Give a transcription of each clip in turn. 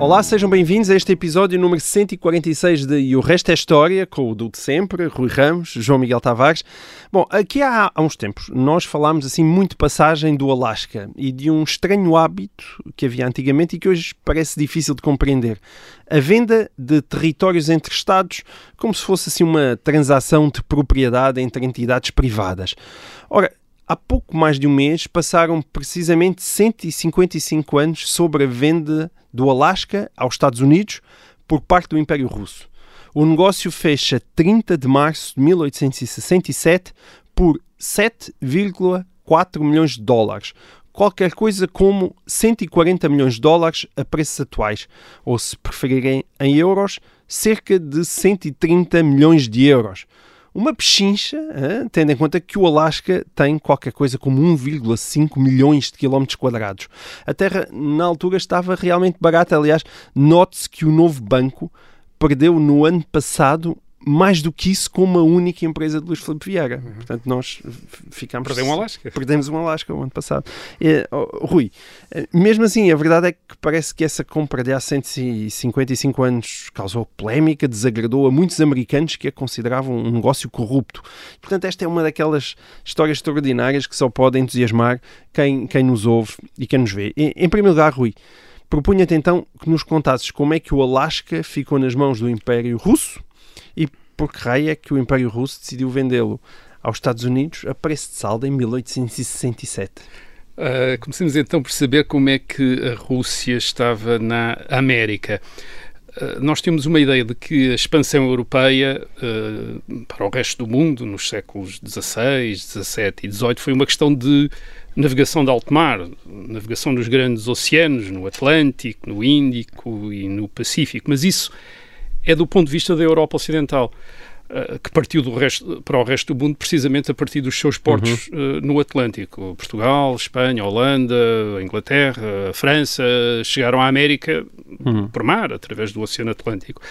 Olá, sejam bem-vindos a este episódio número 146 de E o Resto é História, com o do de sempre, Rui Ramos, João Miguel Tavares. Bom, aqui há, há uns tempos nós falámos assim muito passagem do Alasca e de um estranho hábito que havia antigamente e que hoje parece difícil de compreender. A venda de territórios entre Estados como se fosse assim uma transação de propriedade entre entidades privadas. Ora, Há pouco mais de um mês passaram precisamente 155 anos sobre a venda do Alasca aos Estados Unidos por parte do Império Russo. O negócio fecha 30 de março de 1867 por 7,4 milhões de dólares. Qualquer coisa como 140 milhões de dólares a preços atuais, ou se preferirem em euros, cerca de 130 milhões de euros. Uma pechincha, tendo em conta que o Alasca tem qualquer coisa como 1,5 milhões de quilómetros quadrados. A terra, na altura, estava realmente barata. Aliás, note-se que o novo banco perdeu no ano passado mais do que isso com uma única empresa de Luís Filipe Vieira. Portanto, nós ficámos... Perdeu um Alasca. Perdemos um Alasca o ano passado. É, oh, Rui, eh, mesmo assim, a verdade é que parece que essa compra de há 155 anos causou polémica, desagradou a muitos americanos que a consideravam um negócio corrupto. Portanto, esta é uma daquelas histórias extraordinárias que só pode entusiasmar quem, quem nos ouve e quem nos vê. Em, em primeiro lugar, Rui, propunha-te então que nos contasses como é que o Alasca ficou nas mãos do Império Russo e por que raio é que o Império Russo decidiu vendê-lo aos Estados Unidos a preço de saldo em 1867. Uh, comecemos então por saber como é que a Rússia estava na América. Uh, nós temos uma ideia de que a expansão europeia uh, para o resto do mundo, nos séculos XVI, XVII e XVIII, foi uma questão de navegação de alto mar, navegação nos grandes oceanos, no Atlântico, no Índico e no Pacífico. Mas isso é do ponto de vista da Europa Ocidental, uh, que partiu resto, para o resto do mundo precisamente a partir dos seus portos uh, no Atlântico. Portugal, Espanha, Holanda, Inglaterra, França chegaram à América por mar, através do Oceano Atlântico.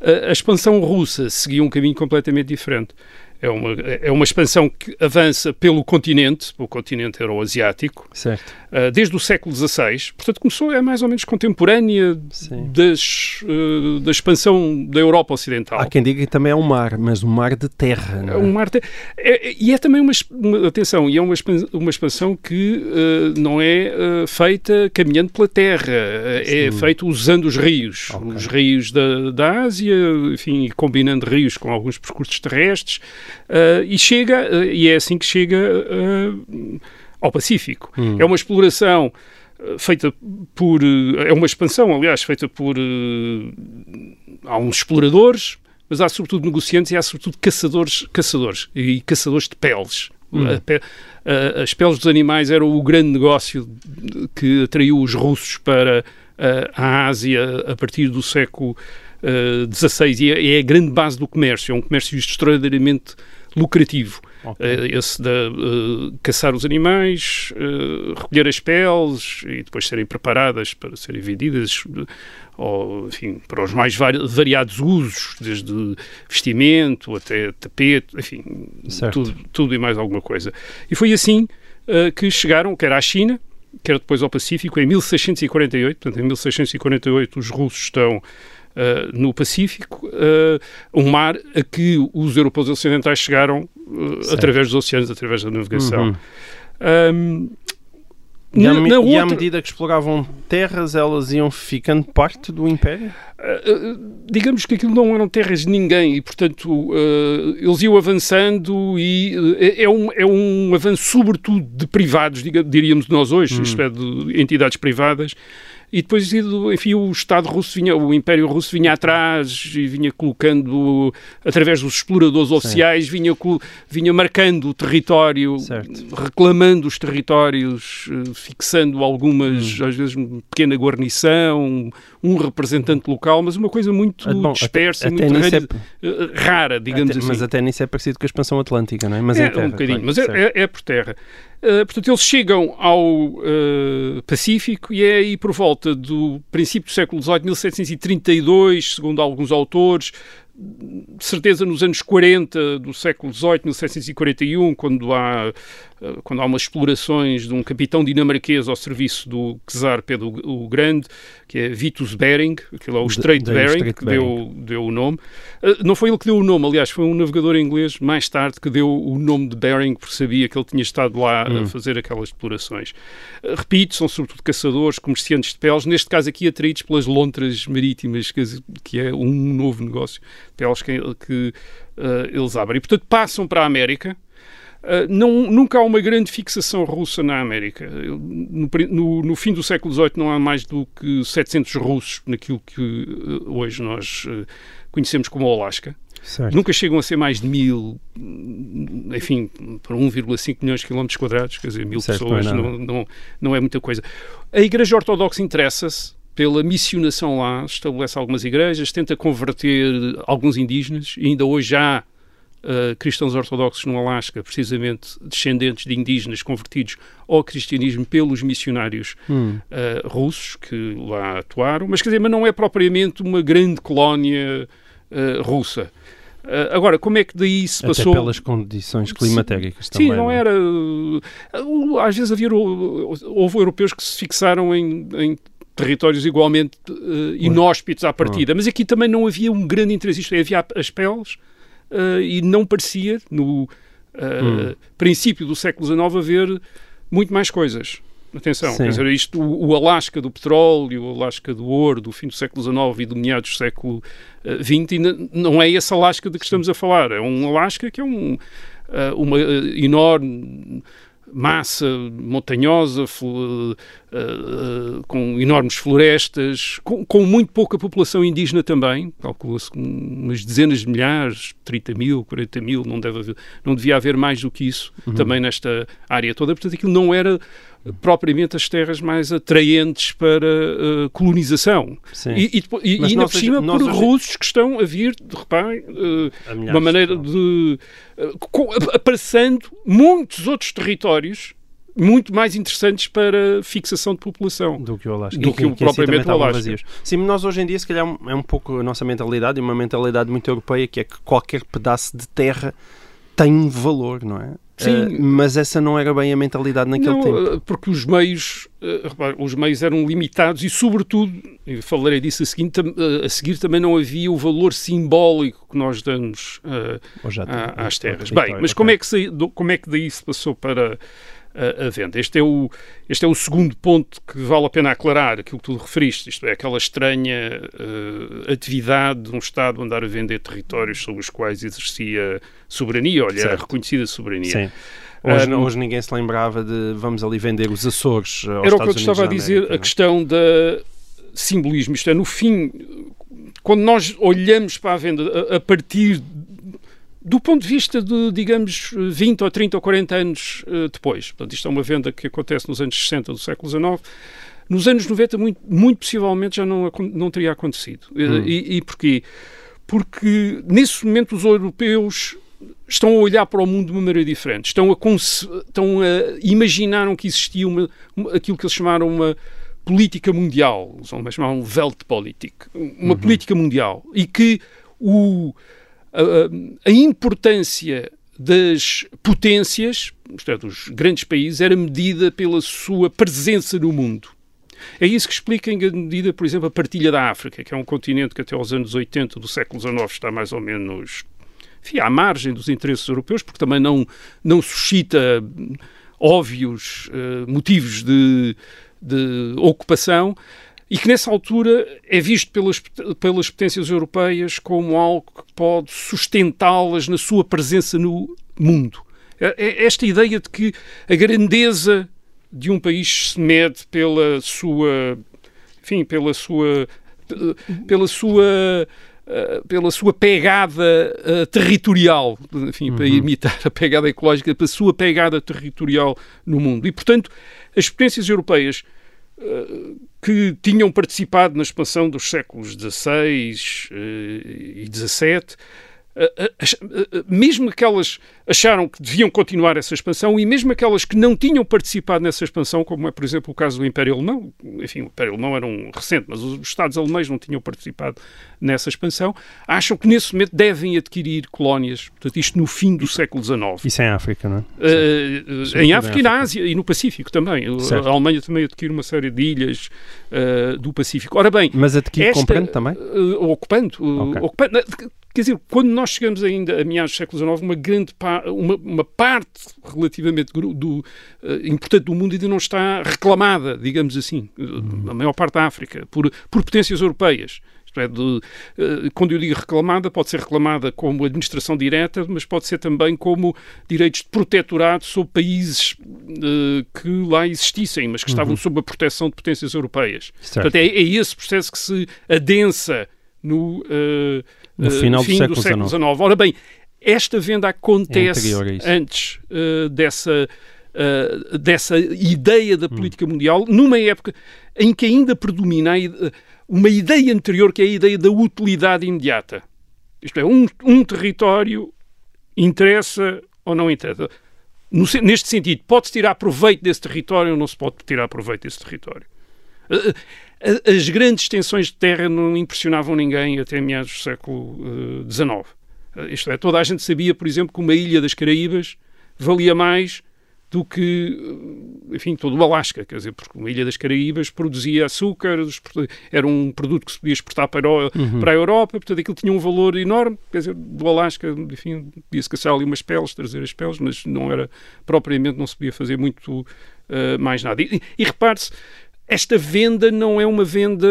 Uh, a expansão russa seguia um caminho completamente diferente. É uma, é uma expansão que avança pelo continente, o continente euroasiático, Certo. uh, desde o século XVI. Portanto, começou, é mais ou menos contemporânea Sim. das, uh, da expansão da Europa Ocidental. Há quem diga que também é um mar, mas um mar de terra. Não é? É um mar te- é- é- e é também uma, uma- atenção, e é uma, uma expansão que uh, não é feita caminhando pela terra, uh, é feita usando os rios, Ok. os rios da, da Ásia, enfim, combinando rios com alguns percursos terrestres, uh, e chega, uh, e é assim que chega uh, ao Pacífico. Hum. É uma exploração feita por, é uma expansão, aliás, feita por há uns exploradores, mas há sobretudo negociantes e há sobretudo caçadores, caçadores e caçadores de peles. A pe- a- as peles dos animais eram o grande negócio que atraiu os russos para a Ásia a partir do século XVI e é, é a grande base do comércio, é um comércio extraordinariamente lucrativo. Eh, esse de eh, caçar os animais, eh, recolher as peles e depois serem preparadas para serem vendidas, eh, ou, enfim, para os mais vari- variados usos, desde vestimento até tapete, enfim, tudo, tudo e mais alguma coisa. E foi assim eh, que chegaram, quer à China, quer depois ao Pacífico, em 1648. Portanto, em 1648 os russos estão eh, no Pacífico, eh, um mar a que os europeus ocidentais chegaram eh, através dos oceanos, através da navegação. Uhum. Ahm, E, à, me- e à medida que exploravam terras, elas iam ficando parte do Império? Uh, digamos que aquilo não eram terras de ninguém e, portanto, uh, eles iam avançando e uh, é, um, é um avanço, sobretudo, de privados, diga- diríamos nós hoje, isto é, de entidades privadas. E depois, enfim, o Estado russo vinha, o Império Russo vinha atrás e vinha colocando, através dos exploradores oficiais, vinha, vinha marcando o território, Certo. reclamando os territórios, eh, fixando algumas, às vezes, uma pequena guarnição, um representante local mas uma coisa muito Ah, bom, dispersa até- e muito até rari- eh, rara, digamos Até- assim. Mas até nisso é parecido com a expansão atlântica, não é? Mas é um bocadinho, mas é, é- é por terra. Uh, portanto, eles chegam ao uh, Pacífico e é aí por volta do princípio do século XVIII, 1732, segundo alguns autores, de certeza nos anos 40 do século XVIII, 1741, quando há, quando há umas explorações de um capitão dinamarquês ao serviço do czar Pedro o Grande, que é Vitus Bering, aquilo é o De- Estreito de o Bering, que de deu, deu o nome. Uh, não foi ele que deu o nome, aliás, foi um navegador inglês mais tarde que deu o nome de Bering, porque sabia que ele tinha estado lá Hum. a fazer aquelas explorações. Uh, repito, são sobretudo caçadores, comerciantes de peles, neste caso aqui atraídos pelas lontras marítimas, que, que é um novo negócio de peles que, que uh, eles abrem. E, portanto, passam para a América. Uh, não, nunca há uma grande fixação russa na América. No, no- no fim do século XVIII não há mais do que 700 russos naquilo que uh, hoje nós uh, conhecemos como Alasca. Certo. Nunca chegam a ser mais de mil, enfim, para 1,5 milhões de quilómetros quadrados, quer dizer, mil Certo, não é pessoas, não, não, não é muita coisa. A Igreja Ortodoxa interessa-se pela missionação lá, estabelece algumas igrejas, tenta converter alguns indígenas, e ainda hoje há uh, cristãos ortodoxos no Alasca, precisamente descendentes de indígenas convertidos ao cristianismo pelos missionários Hum. uh, russos que lá atuaram, mas quer dizer, mas não é propriamente uma grande colónia uh, russa. Agora, como é que daí se Até passou... pelas condições climatéricas também. Sim, não é? era. Às vezes havia. Houve europeus que se fixaram em, em territórios igualmente uh, inóspitos à partida, mas aqui também não havia um grande interesse. Isto é, havia as peles uh, e não parecia, no uh, Hum. princípio do século XIX, haver muito mais coisas. Atenção, Sim. quer dizer, isto, o, o Alasca do petróleo, o Alasca do ouro, do fim do século XIX e do meados do século XX, ainda não é esse Alasca de que estamos a falar. É um Alasca que é um, uma enorme massa montanhosa, uh, uh, com enormes florestas, com, com muito pouca população indígena também, calcula-se com umas dezenas de milhares, 30 mil, 40 mil, não, deve haver, não devia haver mais do que isso também nesta área toda. Portanto, aquilo não era propriamente as terras mais atraentes para uh, colonização. Sim. E, e, e ainda por cima por hoje- russos que estão a vir, de reparem, uh, uma maneira de. uh, com- Aparecendo muitos outros territórios muito mais interessantes para fixação de população. do que o Alasca. Do E que o assim propriamente o Alasca. vazios. Sim, nós hoje em dia, se calhar, é um pouco a nossa mentalidade e uma mentalidade muito europeia, que é que qualquer pedaço de terra tem um valor, não é? Sim. Eh, mas essa não era bem a mentalidade naquele Não, tempo. uh, porque os meios, uh, repare, os meios eram limitados e, sobretudo, eu falarei disso a seguir, tam- uh, a seguir também não havia o valor simbólico que nós damos uh, à- às terras. Bem, mas ok. como é, que se- do- como é que daí se passou para a, a venda? Este é, o, este é o segundo ponto que vale a pena aclarar, aquilo que tu referiste, isto é, aquela estranha uh, atividade de um Estado andar a vender territórios sobre os quais exercia soberania, olha, Certo. reconhecida soberania. Sim. Hoje, hoje ninguém se lembrava de vamos ali vender os Açores eh, aos Era o que eu estava a dizer, América, a questão da simbolismo. Isto é, no fim, quando nós olhamos para a venda a, a partir do ponto de vista de, digamos, 20 ou 30 ou 40 anos eh, depois. Portanto, isto é uma venda que acontece nos anos 60 do século XIX. Nos anos 90, muito, muito possivelmente, já não, não teria acontecido. Eh, Hum. E, e porquê? Porque, nesse momento, os europeus estão a olhar para o mundo de uma maneira diferente. Estão a, estão a imaginaram que existia uma, uma- aquilo que eles chamaram uma política mundial, eles um Weltpolitik, uma política mundial, e que o, a, importância das potências, é, dos grandes países, era medida pela sua presença no mundo. É isso que explica, em grande medida, por exemplo, a partilha da África, que é um continente que até aos anos 80 do século XIX está mais ou menos enfim, à margem dos interesses europeus, porque também não, não suscita óbvios eh, motivos de, de ocupação, e que nessa altura é visto pelas, pelas potências europeias como algo que pode sustentá-las na sua presença no mundo. É- é Esta ideia de que a grandeza de um país se mede pela sua, enfim, pela sua, pela sua eh, pela sua pegada eh, territorial, enfim, para imitar a pegada ecológica, pela sua pegada territorial no mundo. E, portanto, as potências europeias que tinham participado na expansão dos séculos XVI e XVII mesmo aquelas acharam que deviam continuar essa expansão e mesmo aquelas que não tinham participado nessa expansão, como é, por exemplo, o caso do Império Alemão, enfim, o Império Alemão era um recente, mas os Estados alemães não tinham participado nessa expansão, acham que nesse momento devem adquirir colónias, portanto, isto no fim do século XIX. Isso é em África, não é? Uh, em África e na Ásia e no Pacífico também. Certo. A Alemanha também adquire uma série de ilhas uh, do Pacífico. Ora bem... Mas adquire esta, comprando também? Uh, ocupando. Okay. ocupando Quer dizer, quando nós chegamos ainda a meados do século XIX, uma grande pa uma, uma, parte relativamente do, uh, importante do mundo ainda não está reclamada, digamos assim, uhum. a maior parte da África, por, por potências europeias. Isto é, de, uh, quando eu digo reclamada, pode ser reclamada como administração direta, mas pode ser também como direitos de protetorado sobre países uh, que lá existissem, mas que estavam uhum. sob a proteção de potências europeias. Certo. Portanto, é, é esse processo que se adensa no, uh, no final fim do século, século XIX. Ora bem, esta venda acontece é antes uh, dessa, uh, dessa ideia da hum. política hum. mundial, numa época em que ainda predomina uma ideia anterior, que é a ideia da utilidade imediata. Isto é, um, um território interessa ou não interessa. No, neste sentido, pode-se tirar proveito desse território ou não se pode tirar proveito desse território. As grandes extensões de terra não impressionavam ninguém até meados do século XIX. Uh, isto é, toda a gente sabia, por exemplo, que uma ilha das Caraíbas valia mais do que, enfim, todo o Alasca, quer dizer, porque uma ilha das Caraíbas produzia açúcar, era um produto que se podia exportar para a, uhum. para a Europa, portanto aquilo tinha um valor enorme, quer dizer, do Alasca, enfim, podia-se caçar ali umas peles, trazer as peles, mas não era, propriamente, não se podia fazer muito uh, mais nada. E, e repare-se, esta venda não é uma venda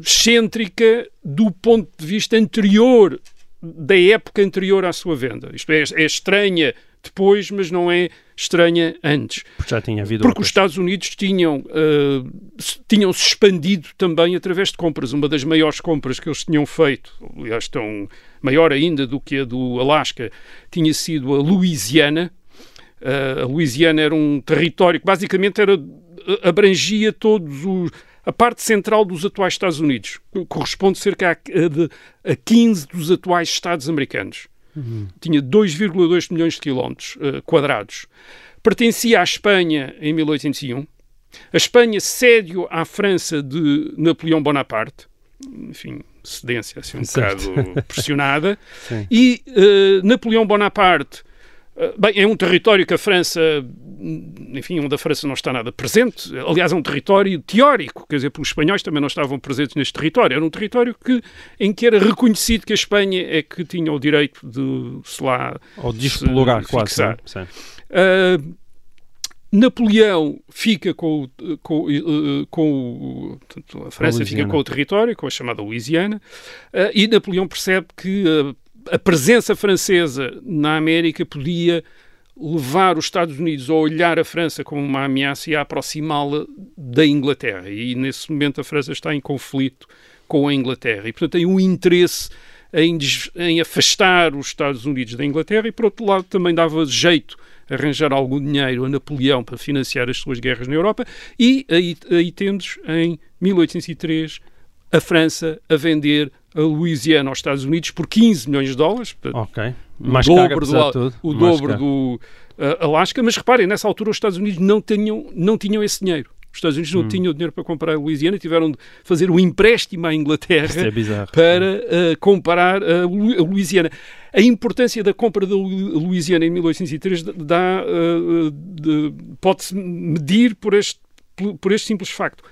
excêntrica do ponto de vista anterior, da época anterior à sua venda. Isto é, é estranha depois, mas não é estranha antes. Porque já tinha havido Porque os Estados Unidos tinham, uh, tinham se expandido também através de compras. Uma das maiores compras que eles tinham feito, aliás, tão maior ainda do que a do Alasca, tinha sido a Louisiana. Uh, a Louisiana era um território que basicamente era abrangia todos os a parte central dos atuais Estados Unidos, corresponde cerca a, a, a 15 dos atuais Estados americanos. Uhum. Tinha 2,2 milhões de quilómetros uh, quadrados. Pertencia à Espanha em 1801. A Espanha cede à França de Napoleão Bonaparte. Enfim, cedência assim um certo. bocado pressionada. e uh, Napoleão Bonaparte eh, Bem, é um território que a França, enfim, onde a França não está nada presente. Aliás, é um território teórico, quer dizer, porque os espanhóis também não estavam presentes neste território. Era um território que, em que era reconhecido que a Espanha é que tinha o direito de se lá. Ou de explorar, quase. Uh, Napoleão fica com, com, eh, com, com a França fica com o território, com a chamada Louisiana, e Napoleão percebe que a presença francesa na América podia levar os Estados Unidos a olhar a França como uma ameaça e a aproximá-la da Inglaterra. E nesse momento a França está em conflito com a Inglaterra. E, portanto, tem um interesse em, em afastar os Estados Unidos da Inglaterra e, por outro lado, também dava jeito arranjar algum dinheiro a Napoleão para financiar as suas guerras na Europa. E aí, aí temos, em 1803, a França a vender a Louisiana aos Estados Unidos por 15 milhões de dólares. Ok. Mais o dobro do, tudo. o dobro do uh, Alasca. Mas reparem, nessa altura os Estados Unidos não tinham, não tinham esse dinheiro. Os Estados Unidos não hum. tinham dinheiro para comprar a Louisiana, tiveram de fazer um empréstimo à Inglaterra é para uh, comprar a, Louisiana. A importância da compra da Louisiana em 1803 dá, uh, pode-se medir por este, por este simples facto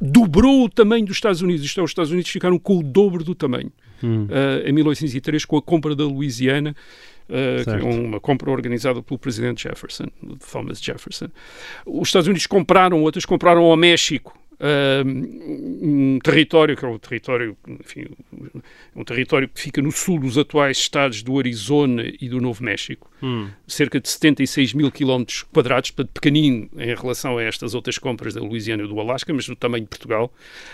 dobrou o tamanho dos Estados Unidos. Isto é, os Estados Unidos ficaram com o dobro do tamanho. Hum. Uh, em 1803, com a compra da Louisiana, uh, que é uma compra organizada pelo presidente Jefferson, Thomas Jefferson. Os Estados Unidos compraram outras, compraram ao México um território que é o território, enfim, um território que fica no sul dos atuais estados do Arizona e do Novo México, hum. cerca de 76 mil quilómetros quadrados, pequenino em relação a estas outras compras da Louisiana e do Alasca, mas do tamanho de Portugal,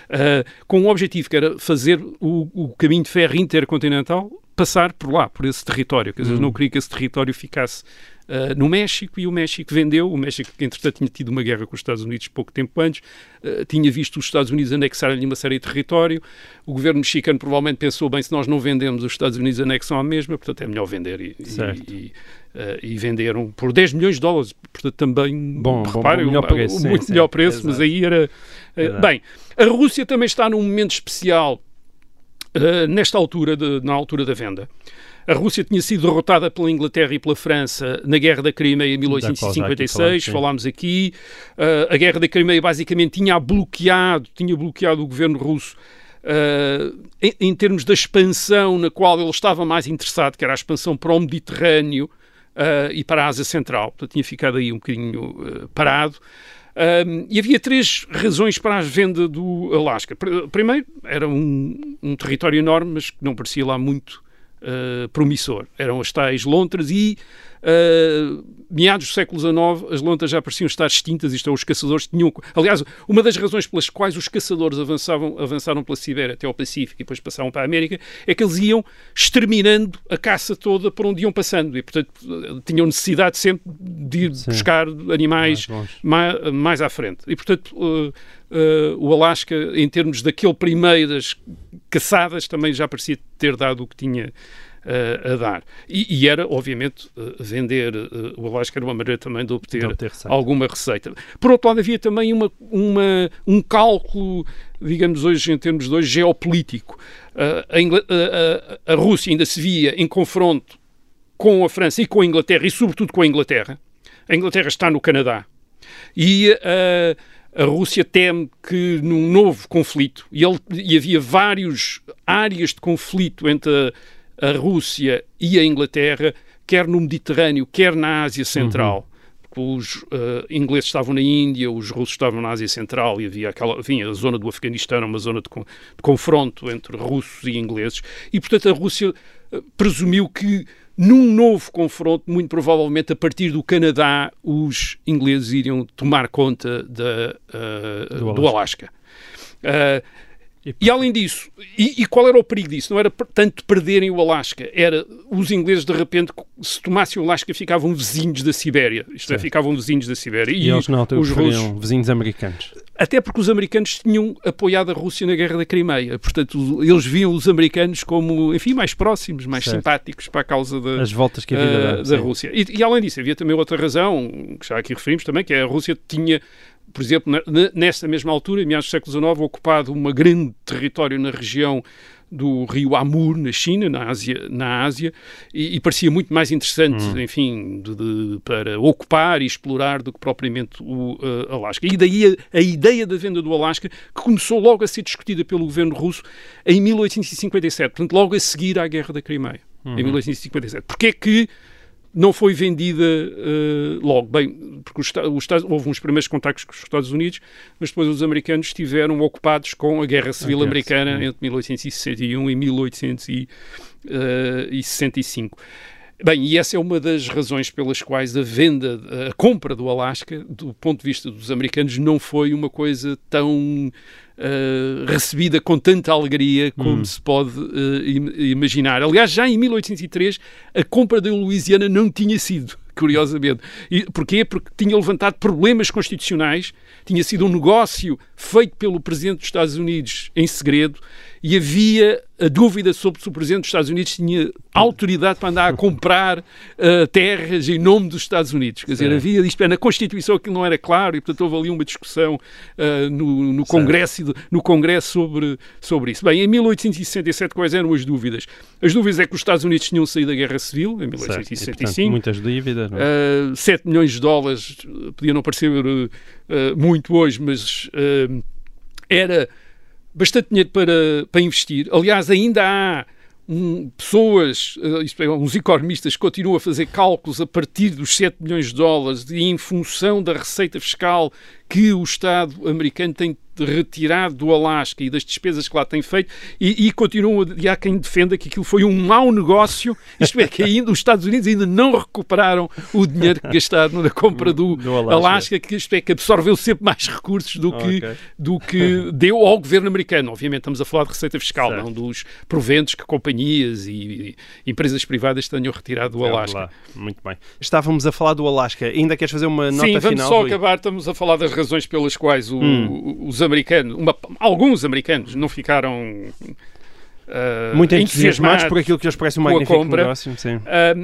uh, com um objetivo que era fazer o, o caminho de ferro intercontinental passar por lá, por esse território. Quer dizer, Hum. não queria que esse território ficasse uh, no México e o México vendeu. O México, que entretanto tinha tido uma guerra com os Estados Unidos pouco tempo antes, uh, tinha visto os Estados Unidos anexarem-lhe uma série de território. O governo mexicano provavelmente pensou, bem, se nós não vendemos, os Estados Unidos anexam a mesma, portanto é melhor vender. E, e- uh, e venderam por 10 milhões de dólares, portanto também, Bom, reparem, bom, melhor um- preço, um sim, muito sim, melhor preço, exato. mas aí era... bem, a Rússia também está num momento especial Uh, nesta altura, de- na altura da venda. A Rússia tinha sido derrotada pela Inglaterra e pela França na Guerra da Crimeia em Da qual já aqui 1856, falámos, sim. falámos aqui. Uh, a Guerra da Crimeia basicamente tinha bloqueado, tinha bloqueado o governo russo uh, em, em termos da expansão na qual ele estava mais interessado, que era a expansão para o Mediterrâneo uh, e para a Ásia Central. Portanto, tinha ficado aí um bocadinho uh, parado. Um, e havia três razões para a venda do Alasca. Pr- Primeiro, era um, um território enorme, mas que não parecia lá muito uh, promissor. Eram as tais lontras e, uh, meados do século XIX, as lontras já pareciam estar extintas, isto é, os caçadores tinham... Aliás, uma das razões pelas quais os caçadores avançavam, avançaram pela Sibéria até ao Pacífico e depois passavam para a América, é que eles iam exterminando a caça toda por onde iam passando e, portanto, tinham necessidade sempre de ir Sim. buscar animais Mais mais à frente. E, portanto, uh, uh, o Alasca, em termos daquele primeiras caçadas, também já parecia ter dado o que tinha uh, a dar. E, e era, obviamente, uh, vender o Alasca era uma maneira também de obter, De obter receita. alguma receita. Por outro lado, havia também uma, uma- um cálculo, digamos hoje, em termos de hoje, geopolítico. A- a Rússia ainda se via em confronto com a França e com a Inglaterra, e sobretudo com a Inglaterra. A Inglaterra está no Canadá. E uh, a Rússia teme que num novo conflito, e, ele- e havia várias áreas de conflito entre a, a Rússia e a Inglaterra, quer no Mediterrâneo, quer na Ásia Central. Porque Os uh, ingleses estavam na Índia, os russos estavam na Ásia Central e havia aquela, vinha a zona do Afeganistão, uma zona de, de confronto entre russos e ingleses. E, portanto, a Rússia uh, presumiu que num novo confronto, muito provavelmente a partir do Canadá, os ingleses iriam tomar conta da, uh, Do do Alasca. Uh, e além disso, e, e qual era o perigo disso? Não era tanto perderem o Alasca, era os ingleses de repente, se tomassem o Alasca, ficavam vizinhos da Sibéria. Isto é, ficavam vizinhos da Sibéria. E, eles na altura os russos, vizinhos americanos. até porque os americanos tinham apoiado a Rússia na Guerra da Crimeia. Portanto, eles viam os americanos como, enfim, mais próximos, mais Certo. simpáticos para a causa da, As voltas que a vida dá. da sim. Rússia. E, e, além disso, havia também outra razão, que já aqui referimos também, que é a Rússia tinha, por exemplo, nesta mesma altura, em meados do século XIX, ocupado um grande território na região do rio Amur, na China, na Ásia, na Ásia e, e parecia muito mais interessante, Hum. enfim, de- de- para ocupar e explorar do que propriamente o eh, Alasca. E daí a, a ideia da venda do Alasca, que começou logo a ser discutida pelo governo russo em 1857, portanto, logo a seguir à Guerra da Crimeia, Uhum. em 1857. Porquê que não foi vendida eh, logo. Bem, porque os, os houve uns primeiros contactos com os Estados Unidos, mas depois os americanos estiveram ocupados com a Guerra Civil Americana Civil. entre 1861 e 1865. Bem, e essa é uma das razões pelas quais a venda, a compra do Alasca, do ponto de vista dos americanos, não foi uma coisa tão eh, recebida com tanta alegria como Hum. se pode im- imaginar. Aliás, já em 1803, a compra da Louisiana não tinha sido, curiosamente. E, porquê? Porque tinha levantado problemas constitucionais, tinha sido um negócio feito pelo Presidente dos Estados Unidos em segredo e havia a dúvida sobre se o Presidente dos Estados Unidos tinha autoridade para andar a comprar eh, terras em nome dos Estados Unidos. Quer dizer, Certo. havia isto, na Constituição aquilo não era claro e, portanto, houve ali uma discussão eh, no, no Congresso, no Congresso sobre, sobre isso. Bem, em 1867, quais eram as dúvidas? As dúvidas é que os Estados Unidos tinham saído da Guerra Civil, em Certo. E, portanto, 1865. muitas dívidas. não é? Uh, 7 milhões de dólares uh, podia não parecer uh, uh, muito hoje, mas uh, era bastante dinheiro para, para investir. Aliás, ainda há um, pessoas, isto é, uns economistas que continuam a fazer cálculos a partir dos 7 milhões de dólares e em função da receita fiscal que o Estado americano tem retirado do Alasca e das despesas que lá tem feito e, e continuam e há quem defenda que aquilo foi um mau negócio, isto é, que ainda os Estados Unidos ainda não recuperaram o dinheiro gastado na compra do, Do Alasca. Alasca, que isto é, que absorveu sempre mais recursos do que, Ok. do que deu ao governo americano. Obviamente estamos a falar de receita fiscal, Certo. não dos proventos que companhias e, e empresas privadas tenham retirado do Alasca. Lá. Muito bem. Estávamos a falar do Alasca. Ainda queres fazer uma nota Sim, vamos final? só Rui? acabar. Estamos a falar das razões pelas quais o- Hum. os americanos, uma- alguns americanos, não ficaram ah, Muito entusiasmados por aquilo que lhes parece um magnífico compra. negócio. Sim, Ah,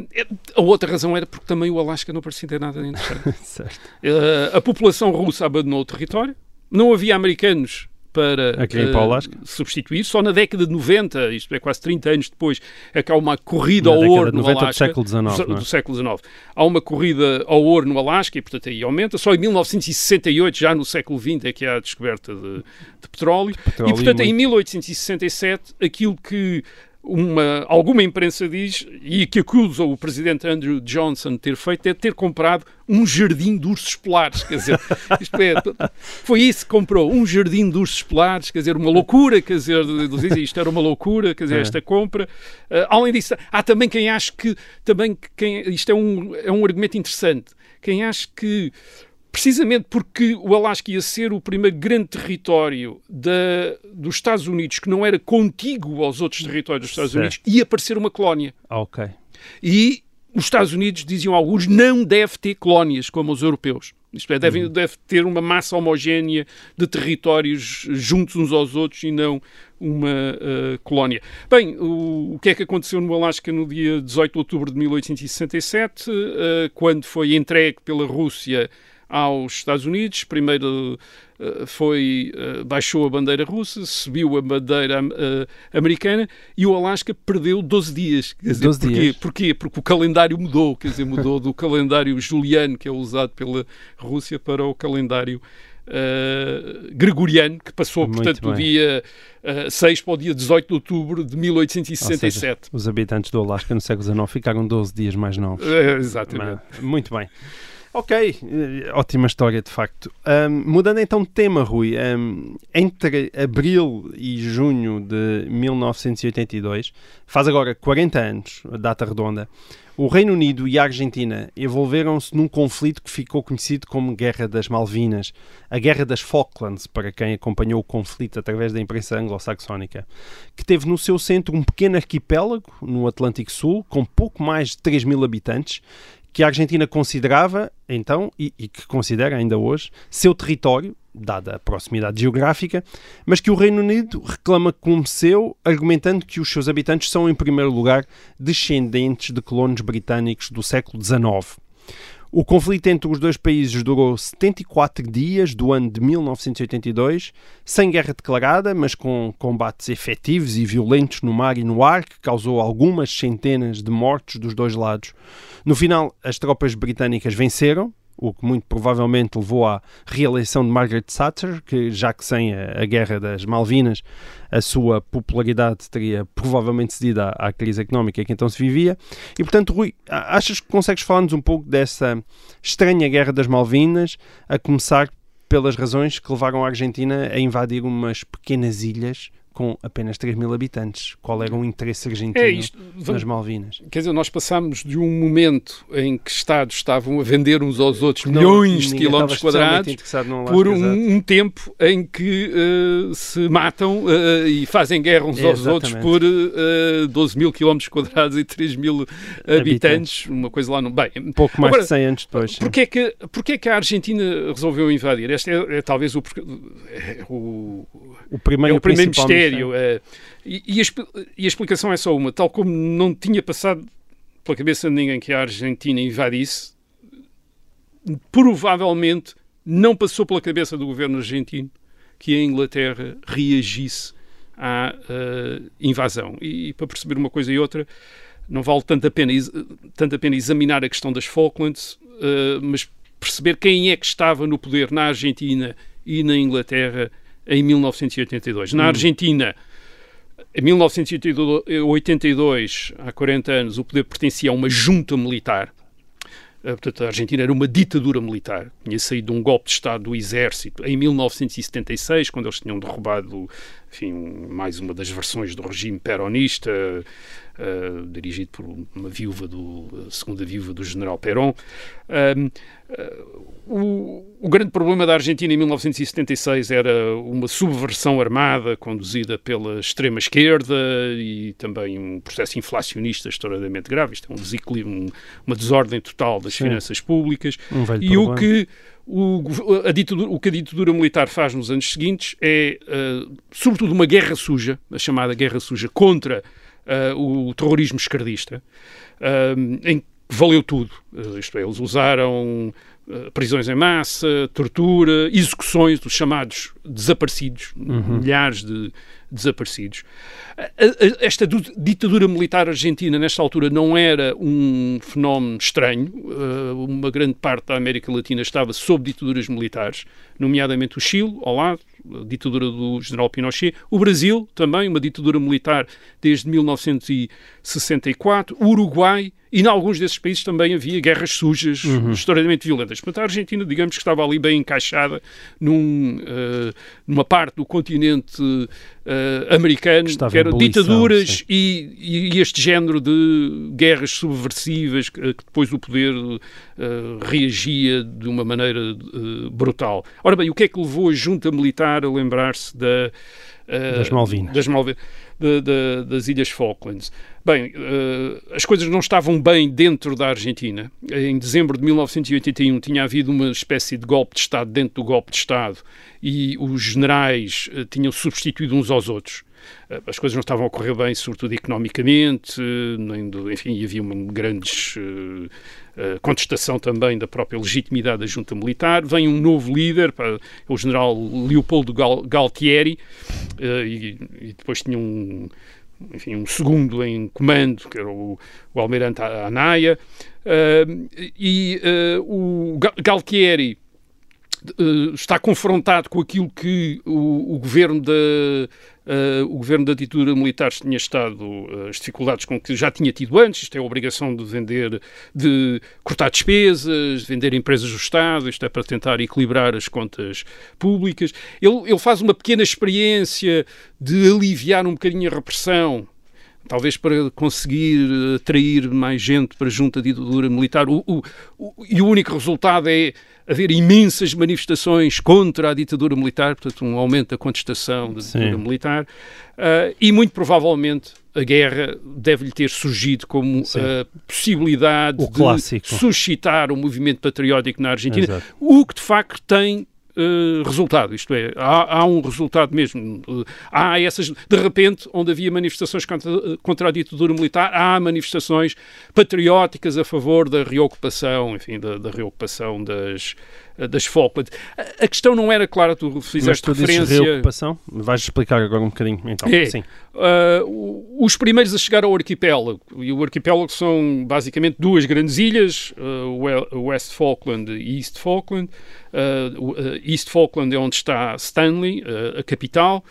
a outra razão era porque também o Alasca não parecia ter nada de interessante. Ah, a população russa abandonou o território, não havia americanos para, A querer ir para o ah, Alasca? substituir. Só na década de 90, isto é quase 30 anos depois, é que há uma corrida Na ao ouro de no 90 do Alasca. século XIX, do, é? do século XIX. Há uma corrida ao ouro no Alasca e, portanto, aí aumenta. Só em 1968, já no século XX, é que há a descoberta de, de petróleo. petróleo E, portanto, e em 1867, aquilo que uma, alguma imprensa diz e que acusa o presidente Andrew Johnson de ter feito é ter comprado um jardim de ursos polares. Quer dizer, isto é, foi isso que comprou, um jardim de ursos polares, quer dizer, uma loucura, quer dizer, dizem isto era uma loucura, quer dizer, É. esta compra. Ah, além disso, há também quem acha que, também que quem, isto é um, é um argumento interessante, quem acha que precisamente porque o Alasca ia ser o primeiro grande território da, dos Estados Unidos que não era contíguo aos outros territórios dos Estados Certo. Unidos, ia parecer uma colónia. Ah, ok. E os Estados Unidos, diziam alguns, não deve ter colónias como os europeus. Isto é, deve, deve ter uma massa homogénea de territórios juntos uns aos outros e não uma eh, colónia. Bem, o, o que é que aconteceu no Alasca no dia 18 de outubro de 1867, eh, quando foi entregue pela Rússia aos Estados Unidos. Primeiro eh, foi eh, baixou a bandeira russa, subiu a bandeira eh, americana e o Alasca perdeu 12 dias. Quer dizer, 12 porquê? dias. Porquê? Porque o calendário mudou, quer dizer, mudou do calendário juliano que é usado pela Rússia para o calendário eh, gregoriano, que passou, Muito portanto, do bem. dia eh, 6 para o dia 18 de outubro de Ou 1867. seja, os habitantes do Alasca no século XIX ficaram 12 dias mais novos. Eh, exatamente. Mas, Muito bem. Ok, eh, ótima história de facto. Ahm, mudando então de tema, Rui, ahm, entre abril e junho de 1982, faz agora 40 anos, data redonda, o Reino Unido e a Argentina envolveram-se num conflito que ficou conhecido como Guerra das Malvinas, a Guerra das Falklands, para quem acompanhou o conflito através da imprensa anglo-saxónica, que teve no seu centro um pequeno arquipélago no Atlântico Sul, com pouco mais de 3 mil habitantes, que a Argentina considerava, então, e, e que considera ainda hoje, seu território, dada a proximidade geográfica, mas que o Reino Unido reclama como seu, argumentando que os seus habitantes são, em primeiro lugar, descendentes de colonos britânicos do século XIX. O conflito entre os dois países durou 74 dias do ano de 1982, sem guerra declarada, mas com combates efetivos e violentos no mar e no ar, que causou algumas centenas de mortos dos dois lados. No final, as tropas britânicas venceram, o que muito provavelmente levou à reeleição de Margaret Thatcher, que já que sem a, a Guerra das Malvinas a sua popularidade teria provavelmente cedido à, à crise económica que então se vivia. E portanto, Rui, achas que consegues falar-nos um pouco dessa estranha Guerra das Malvinas, a começar pelas razões que levaram a Argentina a invadir umas pequenas ilhas com apenas 3 mil habitantes? Qual era o interesse argentino É isto. nas Malvinas? quer dizer, nós passámos de um momento em que Estados estavam a vender uns aos outros Não, milhões de quilómetros quadrados por um, um tempo em que eh, se matam eh, e fazem guerra uns aos outros Exatamente. por eh, 12 mil quilómetros quadrados e 3 mil habitantes, Habitantes. uma coisa lá no... Bem, Pouco mais Agora, de 100 anos depois. Porquê é, que, porquê é que a Argentina resolveu invadir? Este é, é talvez o, é o, O primeiro, é o primeiro principal mistério. é. e, e a, e a explicação é só uma. Tal como não tinha passado pela cabeça de ninguém que a Argentina invadisse, provavelmente não passou pela cabeça do governo argentino que a Inglaterra reagisse à eh, invasão. E, para perceber uma coisa e outra, não vale tanto a pena, tanto a pena examinar a questão das Falklands, eh, mas perceber quem é que estava no poder na Argentina e na Inglaterra em 1982. Na Argentina, em 1982, há 40 anos, o poder pertencia a uma junta militar. Uh, portanto, a Argentina era uma ditadura militar. Tinha saído de um golpe de Estado do exército em 1976, quando eles tinham derrubado enfim, mais uma das versões do regime peronista, uh, dirigido por uma viúva do segunda viúva do general Perón. Uh, o, o, grande problema da Argentina em 1976 era uma subversão armada conduzida pela extrema esquerda e também um processo inflacionista extraordinariamente grave. Isto é um desequilíbrio, um, uma desordem total das Sim. finanças públicas. Um e o que o, a ditadura, o que a ditadura militar faz nos anos seguintes é, uh, sobretudo, uma guerra suja, a chamada guerra suja, contra uh, o terrorismo esquerdista, uh, em que valeu tudo. isto é, eles usaram prisões em massa, tortura, execuções dos chamados desaparecidos, uhum. milhares de desaparecidos. Esta ditadura militar argentina, nesta altura, não era um fenómeno estranho. Uma grande parte da América Latina estava sob ditaduras militares, nomeadamente o Chile, ao lado, a ditadura do general Pinochet. O Brasil, também, uma ditadura militar desde 1964. O Uruguai, e em alguns desses países também havia guerras sujas, uhum. extraordinariamente violentas. Portanto, a Argentina, digamos que estava ali bem encaixada num, uh, numa parte do continente uh, americano, que, que eram ditaduras e, e, este género de guerras subversivas que, que depois o poder uh, reagia de uma maneira brutal. Ora bem, o que é que levou a junta militar a lembrar-se da, das Malvinas? Das Malvinas de, de, das Ilhas Falklands. Bem, uh, as coisas não estavam bem dentro da Argentina. Em dezembro de 1981 tinha havido uma espécie de golpe de Estado dentro do golpe de Estado e os generais uh, tinham substituído uns aos outros eh, as coisas não estavam a correr bem, sobretudo economicamente, nem do, enfim, havia uma grande uh, contestação também da própria legitimidade da junta militar. Vem um novo líder, o general Leopoldo Galtieri, e, e, depois tinha um, enfim, um segundo em comando, que era o, o almirante Anaya, uh, e uh, o Galtieri uh, está confrontado com aquilo que o, o governo da Uh, o governo da ditadura militar tinha estado uh, as dificuldades com que já tinha tido antes, isto é a obrigação de vender, de cortar despesas, vender empresas do Estado, isto é para tentar equilibrar as contas públicas. Ele, ele faz uma pequena experiência de aliviar um bocadinho a repressão talvez para conseguir atrair mais gente para junto à ditadura militar. O, o, o, e o único resultado é haver imensas manifestações contra a ditadura militar, portanto, um aumento da contestação da ditadura Sim. militar, uh, e muito provavelmente a guerra deve-lhe ter surgido como a possibilidade o de clássico. suscitar um movimento patriótico na Argentina, Exato. o que de facto tem Uh, resultado, isto é, há, há, um resultado mesmo. Uh, há essas, de repente, onde havia manifestações contra, contra, a ditadura militar, há manifestações patrióticas a favor da reocupação, enfim, da, da reocupação das, das Falklands. A, a, questão não era clara, tu fizeste Mas tu referência... reocupação? Vais explicar agora um bocadinho, então. É, Sim. Uh, os primeiros a chegar ao arquipélago, e o arquipélago são basicamente duas grandes ilhas, uh, West Falkland e East Falkland. Uh, East Falkland é onde está Stanley, a capital.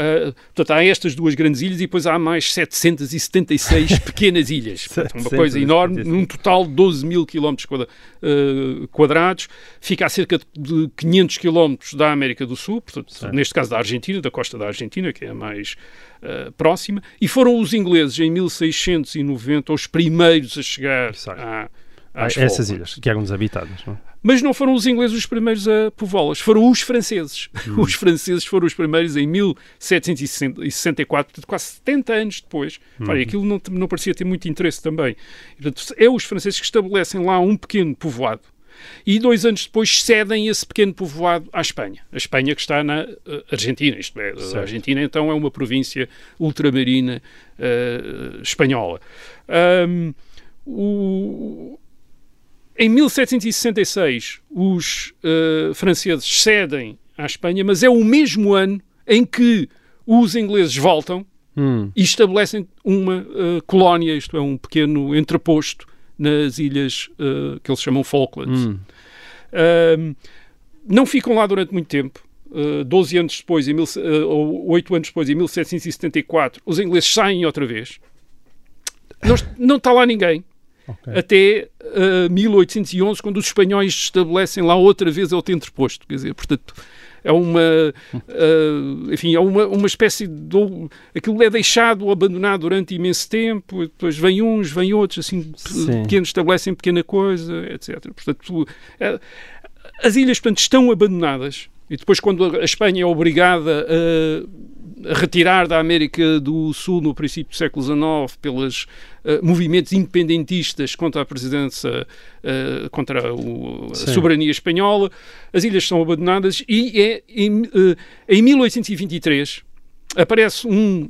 Uh, portanto, há estas duas grandes ilhas e depois há mais 776 pequenas ilhas. Portanto, uma coisa enorme, num total de 12 mil quilómetros uh, quadrados. Fica a cerca de 500 quilómetros da América do Sul, portanto, neste caso da Argentina, da costa da Argentina, que é a mais uh, próxima. E foram os ingleses, em 1690, os primeiros a chegar a, a essas ilhas, que eram desabitadas. Não? Mas não foram os ingleses os primeiros a povoá-las, foram os franceses. Hum. Os franceses foram os primeiros em 1764, quase 70 anos depois. Hum. Olha, aquilo não, não parecia ter muito interesse também. portanto, é os franceses que estabelecem lá um pequeno povoado. E dois anos depois cedem esse pequeno povoado à Espanha. A Espanha que está na uh, Argentina. Isto é, certo. a Argentina então é uma província ultramarina uh, espanhola. Um, o, em 1766, os uh, franceses cedem à Espanha, mas é o mesmo ano em que os ingleses voltam hum. e estabelecem uma uh, colónia, isto é, um pequeno entreposto nas ilhas uh, que eles chamam Falklands. Hum. não ficam lá durante muito tempo. Uh, 12 anos depois, em mil, uh, ou 8 anos depois, em 1774, os ingleses saem outra vez. Não, não está lá ninguém. Okay. Até uh, 1811, quando os espanhóis estabelecem lá outra vez o entreposto. Quer dizer, portanto, é uma, uh, enfim, é uma, uma espécie de... Aquilo é deixado abandonado durante imenso tempo, depois vem uns, vem outros, assim, Sim. pequenos estabelecem pequena coisa, etc. Portanto, é, as ilhas, portanto, estão abandonadas e depois quando a Espanha é obrigada a retirar da América do Sul no princípio do século XIX pelos uh, movimentos independentistas contra a presidência, uh, contra o, a soberania espanhola, as ilhas são abandonadas e é em, uh, em 1823 aparece um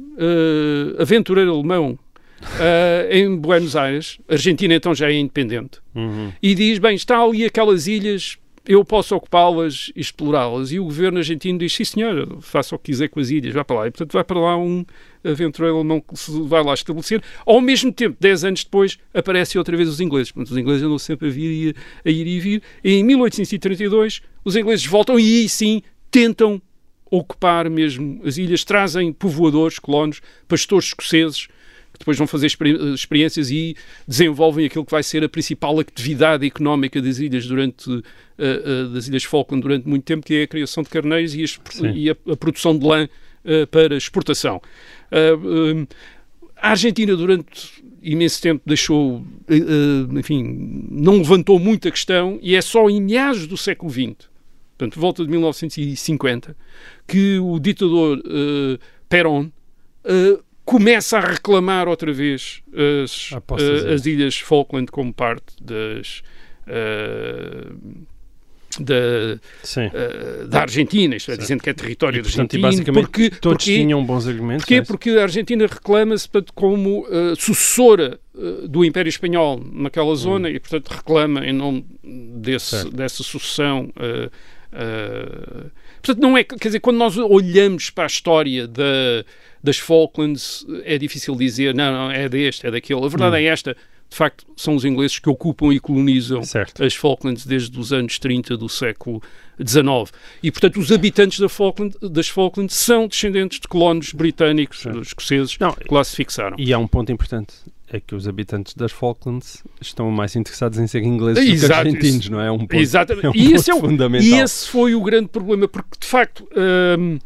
aventureiro alemão Uh, em Buenos Aires, a Argentina então já é independente, uhum. e diz: bem, está ali aquelas ilhas eu posso ocupá-las e explorá-las. E o governo argentino diz, sim senhor, faça o que quiser com as ilhas, vá para lá. E, portanto, vai para lá um aventureiro alemão que se vai lá estabelecer. Ao mesmo tempo, dez anos depois, aparecem outra vez os ingleses. Portanto, os ingleses andam sempre a, vir a ir e vir. E em 1832, os ingleses voltam e aí sim tentam ocupar mesmo as ilhas, trazem povoadores, colonos, pastores escoceses, depois vão fazer experiências e desenvolvem aquilo que vai ser a principal atividade económica das ilhas durante uh, uh, das ilhas Falkland durante muito tempo, que é a criação de carneiros e, e a, a, produção de lã uh, para exportação. a Argentina durante imenso tempo deixou, enfim, não levantou muito a questão e é só em meados do século XX, portanto, volta de 1950, que o ditador Perón começa a reclamar outra vez as, uh, as ilhas Falkland como parte das. Uh, da, uh, da Argentina, isto é, dizendo que é território argentino. Porque, todos porque, tinham bons argumentos. Porquê? É porque a Argentina reclama-se como uh, sucessora uh, do Império Espanhol naquela zona hum. e, portanto, reclama em nome desse, dessa sucessão. Portanto, não é. Quer dizer, quando nós olhamos para a história da das Falklands é difícil dizer, não, não, é deste, é daquele. A verdade hum. é esta. De facto, são os ingleses que ocupam e colonizam certo. as Falklands desde os anos 30 do século XIX. E, portanto, os habitantes da Falkland, das Falklands são descendentes de colonos britânicos, escoceses, não, que lá se fixaram. E há um ponto importante é que os habitantes das Falklands estão mais interessados em ser ingleses Exato, do que argentinos, isso. não é? um ponto, Exatamente. É um e ponto esse é o, fundamental. E esse foi o grande problema, porque de facto hum, hum,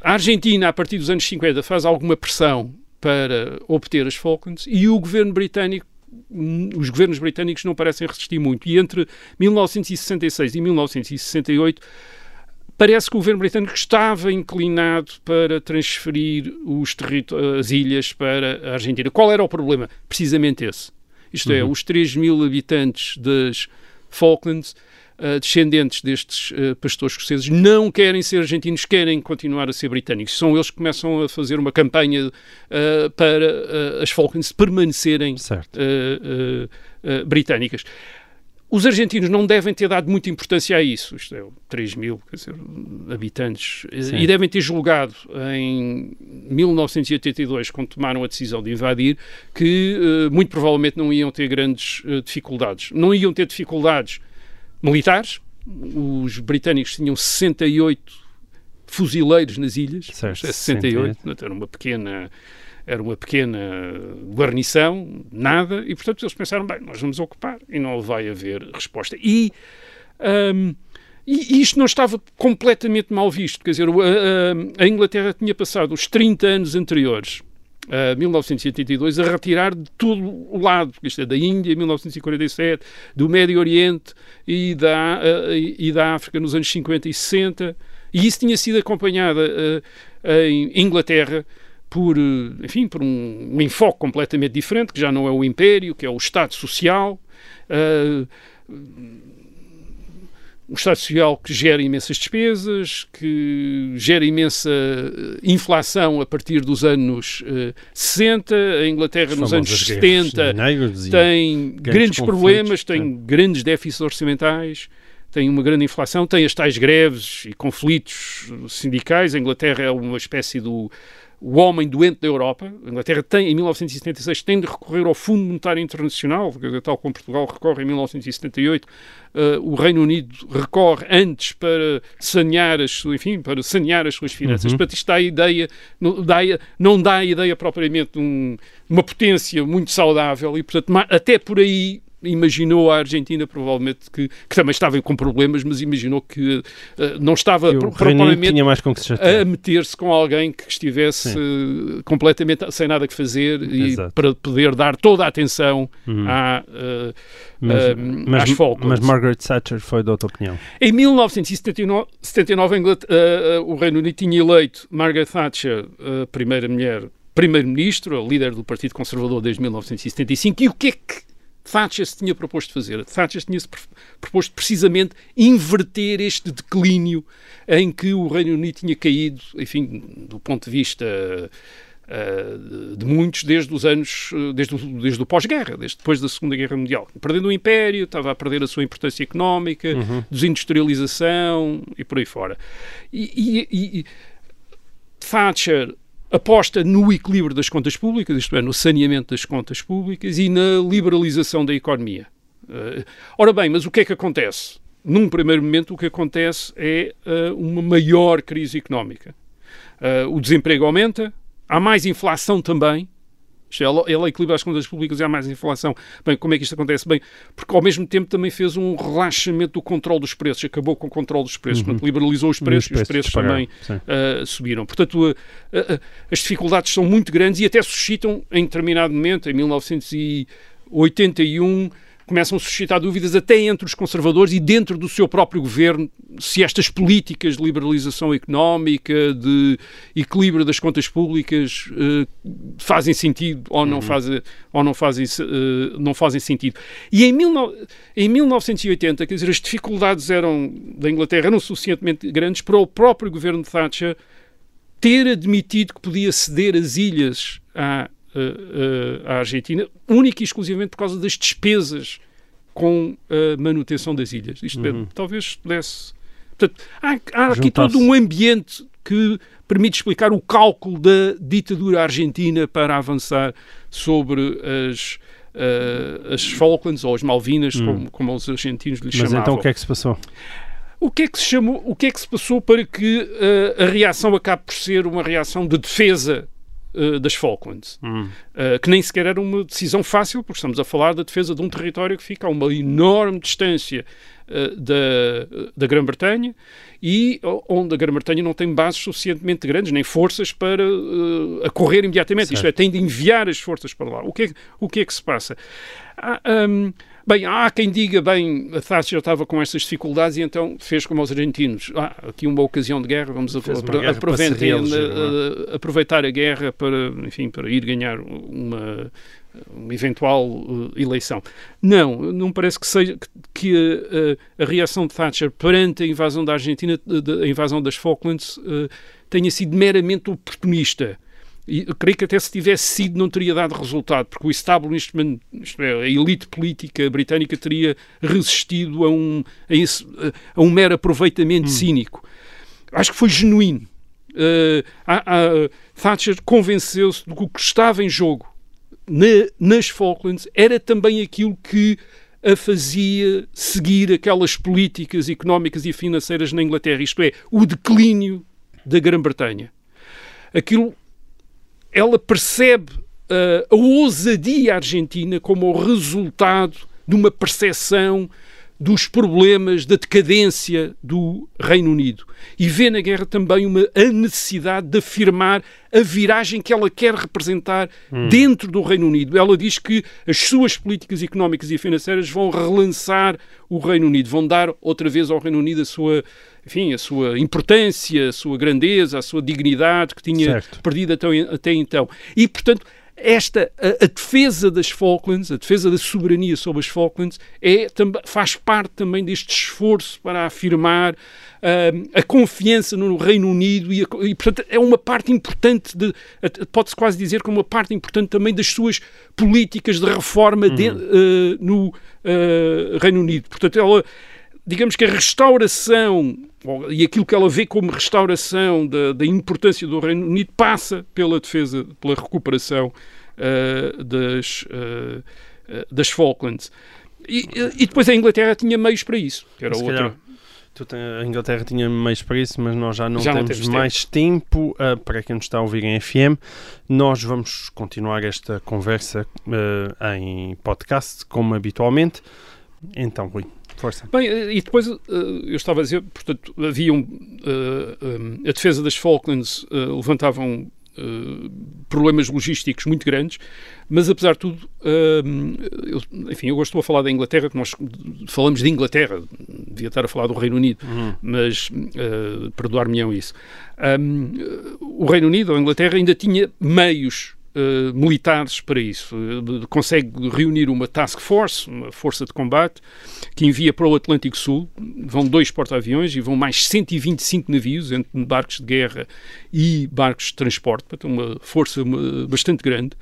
a Argentina, a partir dos anos 50, faz alguma pressão para obter as Falklands e o governo britânico os governos britânicos não parecem resistir muito. E entre 1966 e 1968 parece que o governo britânico estava inclinado para transferir as ilhas para a Argentina. Qual era o problema? Precisamente esse. Isto é, uhum. é, os 3 mil habitantes das Falklands uh, descendentes destes uh, pastores escoceses não querem ser argentinos, querem continuar a ser britânicos. São eles que começam a fazer uma campanha uh, para as Falklands permanecerem britânicas. Os argentinos não devem ter dado muita importância a isso, isto é, 3 mil dizer, habitantes, Sim. e devem ter julgado em 1982, quando tomaram a decisão de invadir, que uh, muito provavelmente não iam ter grandes uh, dificuldades. Não iam ter dificuldades militares. Os britânicos tinham 68 fuzileiros nas ilhas, certo, 68, 68. era uma pequena era uma pequena guarnição, nada, e portanto eles pensaram, bem, nós vamos ocupar. E não vai haver resposta. E, um, e isto não estava completamente mal visto, quer dizer, a, a Inglaterra tinha passado os 30 anos anteriores Uh, 1982 a retirar de todo o lado, isto é, da Índia 1947, do Médio Oriente e da, uh, e da África nos anos 50 e 60, e isso tinha sido acompanhado uh, em Inglaterra por, enfim, por um, um, enfoque completamente diferente, que já não é o Império, que é o Estado Social, um Estado Social que gera imensas despesas, que gera imensa eh, inflação a partir dos anos uh, 60. A Inglaterra, nos anos 70, tem grandes problemas, tem é. grandes déficits orçamentais, tem uma grande inflação, tem as tais greves e conflitos sindicais. A Inglaterra é uma espécie do o homem doente da Europa. A Inglaterra tem, em 1976, tem de recorrer ao Fundo Monetário Internacional, tal como Portugal recorre em 1978. Uh, o Reino Unido recorre antes para sanear as, enfim, para sanear as suas finanças. Uhum. Portanto, isto dá a ideia, não dá, não dá a ideia propriamente de um, uma potência muito saudável e, portanto, até por aí imaginou a Argentina provavelmente que, que, também estava com problemas, mas imaginou que uh, não estava que propriamente a meter-se com alguém que estivesse uh, completamente sem nada que fazer Exato. e para poder dar toda a atenção uhum. à, uh, mas, mas, às Falklands. Mas Margaret Thatcher foi de outra opinião. Em 1979, 79, o Reino Unido tinha eleito Margaret Thatcher, primeira mulher primeiro-ministro, líder do Partido Conservador desde 1975, e o que é que Thatcher se tinha proposto fazer. Thatcher tinha-se proposto precisamente inverter este declínio em que o Reino Unido tinha caído, enfim, do ponto de vista uh, de muitos desde os anos, desde o, desde o pós-guerra, desde depois da Segunda Guerra Mundial. Perdendo o Império, estava a perder a sua importância económica, uhum. desindustrialização e por aí fora. E, e, e Thatcher aposta no equilíbrio das contas públicas, isto é, no saneamento das contas públicas e na liberalização da economia. Uh, ora bem, mas o que é que acontece? Num primeiro momento, o que acontece é uh, uma maior crise económica. Uh, o desemprego aumenta, há mais inflação também, ela, ela equilibra as contas públicas e há mais inflação. Bem, como é que isto acontece? Bem, porque ao mesmo tempo também fez um relaxamento do controle dos preços, acabou com o controle dos preços, uhum. liberalizou os preços e os preços, e os preços também uh, subiram. Portanto, uh, uh, as dificuldades são muito grandes e até suscitam, em determinado momento, em 1981, começam a suscitar dúvidas até entre os conservadores e dentro do seu próprio governo se estas políticas de liberalização económica, de equilíbrio das contas públicas uh, fazem sentido ou não, uhum. fazem, ou não, fazem, uh, não fazem sentido. E em, mil, em 1980, quer dizer, as dificuldades eram da Inglaterra eram suficientemente grandes para o próprio governo de Thatcher ter admitido que podia ceder as ilhas à uh, à Argentina, única e exclusivamente por causa das despesas com a manutenção das ilhas. Isto uhum. talvez pudesse. Portanto, há, há aqui todo um ambiente que permite explicar o cálculo da ditadura argentina para avançar sobre as, uh, as Falklands ou as Malvinas, uhum. como, como, os argentinos lhe Mas chamavam. Mas então o que é que se passou? O que é que se chamou, o que é que se passou para que uh, a reação acabe por ser uma reação de defesa uh, das Falklands, hum. uh, que nem sequer era uma decisão fácil, porque estamos a falar da defesa de um território que fica a uma enorme distância uh, da, da Grã-Bretanha e onde a Grã-Bretanha não tem bases suficientemente grandes, nem forças para acorrer imediatamente. Certo. Isto é, tem de enviar as forças para lá. O que é, o que, é que se passa? Ah, um, Bem, há quem diga, bem, a Thatcher estava com estas dificuldades e então fez como os argentinos. Ah, aqui uma ocasião de guerra, vamos aproveitar a guerra para, enfim, para ir ganhar uma, uma eventual uh, eleição. Não, não parece que seja que a, a, a, reação de Thatcher perante a invasão da Argentina, a invasão das Falklands, uh, tenha sido meramente oportunista. E eu creio que até se tivesse sido não teria dado resultado, porque o establishment, isto é, a elite política britânica teria resistido a um, a esse, a um mero aproveitamento hum. cínico. Acho que foi genuíno. Uh, a, a, Thatcher convenceu-se de que o que estava em jogo na, nas Falklands era também aquilo que a fazia seguir aquelas políticas económicas e financeiras na Inglaterra, isto é, o declínio da Grã-Bretanha. Aquilo ela percebe uh, a ousadia argentina como o resultado de uma percepção dos problemas da decadência do Reino Unido e vê na guerra também uma a necessidade de afirmar a viragem que ela quer representar hum. dentro do Reino Unido. Ela diz que as suas políticas económicas e financeiras vão relançar o Reino Unido, vão dar outra vez ao Reino Unido a sua enfim, a sua importância, a sua grandeza, a sua dignidade que tinha certo. perdido até, até então. E, portanto, esta a, a, defesa das Falklands, a defesa da soberania sobre as Falklands, é, faz parte também deste esforço para afirmar uh, a confiança no Reino Unido e, a, e portanto, é uma parte importante, pode-se quase dizer que é uma parte importante também das suas políticas de reforma uhum. de, uh, no uh, Reino Unido. Portanto, ela digamos que a restauração e aquilo que ela vê como restauração da, da importância do Reino Unido passa pela defesa, pela recuperação uh, das, uh, das Falklands. E, e, depois a Inglaterra tinha meios para isso, que era outra. a Inglaterra tinha meios para isso, mas nós já não, já temos, não temos, mais tempo. tempo uh, para quem nos está a ouvir em FM, nós vamos continuar esta conversa em podcast, como habitualmente. Então, Rui. Força. Bem, e depois uh, eu estava a dizer, portanto, havia um, um, a defesa das Falklands levantavam problemas logísticos muito grandes, mas apesar de tudo, eu, enfim, eu gosto de falar da Inglaterra, que nós falamos de Inglaterra, devia estar a falar do Reino Unido, uhum. mas perdoar-me-ão isso. Um, o Reino Unido, a Inglaterra, ainda tinha meios Uh, militares para isso. Uh, consegue reunir uma task force, uma força de combate, que envia para o Atlântico Sul. Vão dois porta-aviões e vão mais 125 navios, entre barcos de guerra e barcos de transporte, portanto, uma força bastante grande.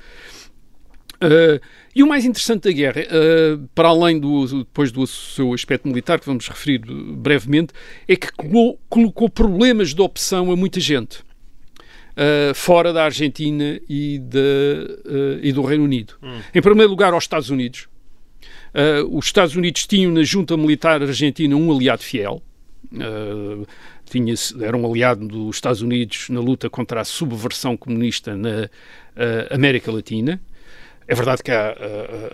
Uh, e o mais interessante da guerra, uh, para além do, depois do seu aspecto militar, que vamos referir brevemente, é que colocou problemas de opção a muita gente uh, fora da Argentina e, de, uh, e do Reino Unido. Hum. Em primeiro lugar, aos Estados Unidos. Uh, os Estados Unidos tinham na junta militar argentina um aliado fiel. tinha, era um aliado dos Estados Unidos na luta contra a subversão comunista na América Latina. É verdade que a,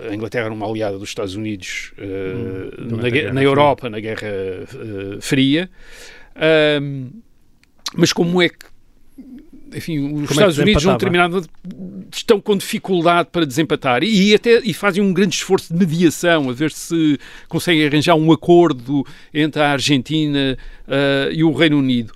a, Inglaterra era uma aliada dos Estados Unidos uh, hum, na, na Europa, na Guerra uh, Fria. Mas como é que enfim, os Como é Estados é Unidos num determinado estão com dificuldade para desempatar e até e fazem um grande esforço de mediação a ver se conseguem arranjar um acordo entre a Argentina uh, e o Reino Unido.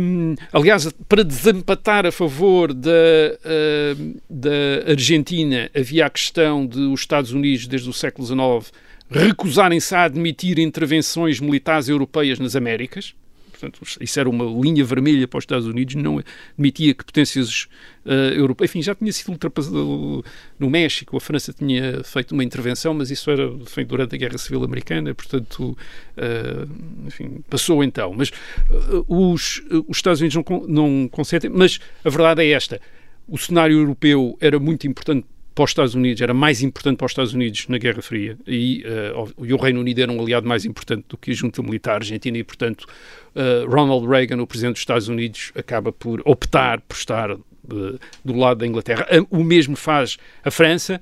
Um, aliás, para desempatar a favor da, uh, da Argentina, havia a questão de os Estados Unidos, desde o século XIX, recusarem-se a admitir intervenções militares europeias nas Américas. Portanto, isso era uma linha vermelha para os Estados Unidos, não admitia que potências uh, europeias. Enfim, já tinha sido ultrapassado no México, a França tinha feito uma intervenção, mas isso era durante a Guerra Civil Americana, portanto, uh, enfim, passou então. Mas uh, os, os Estados Unidos não, não consentem, mas a verdade é esta. O cenário europeu era muito importante para os Estados Unidos, era mais importante para os Estados Unidos na Guerra Fria e, uh, e o Reino Unido era um aliado mais importante do que a junta militar argentina e, portanto, uh, Ronald Reagan, o presidente dos Estados Unidos, acaba por optar por estar uh, do lado da Inglaterra. O mesmo faz a França.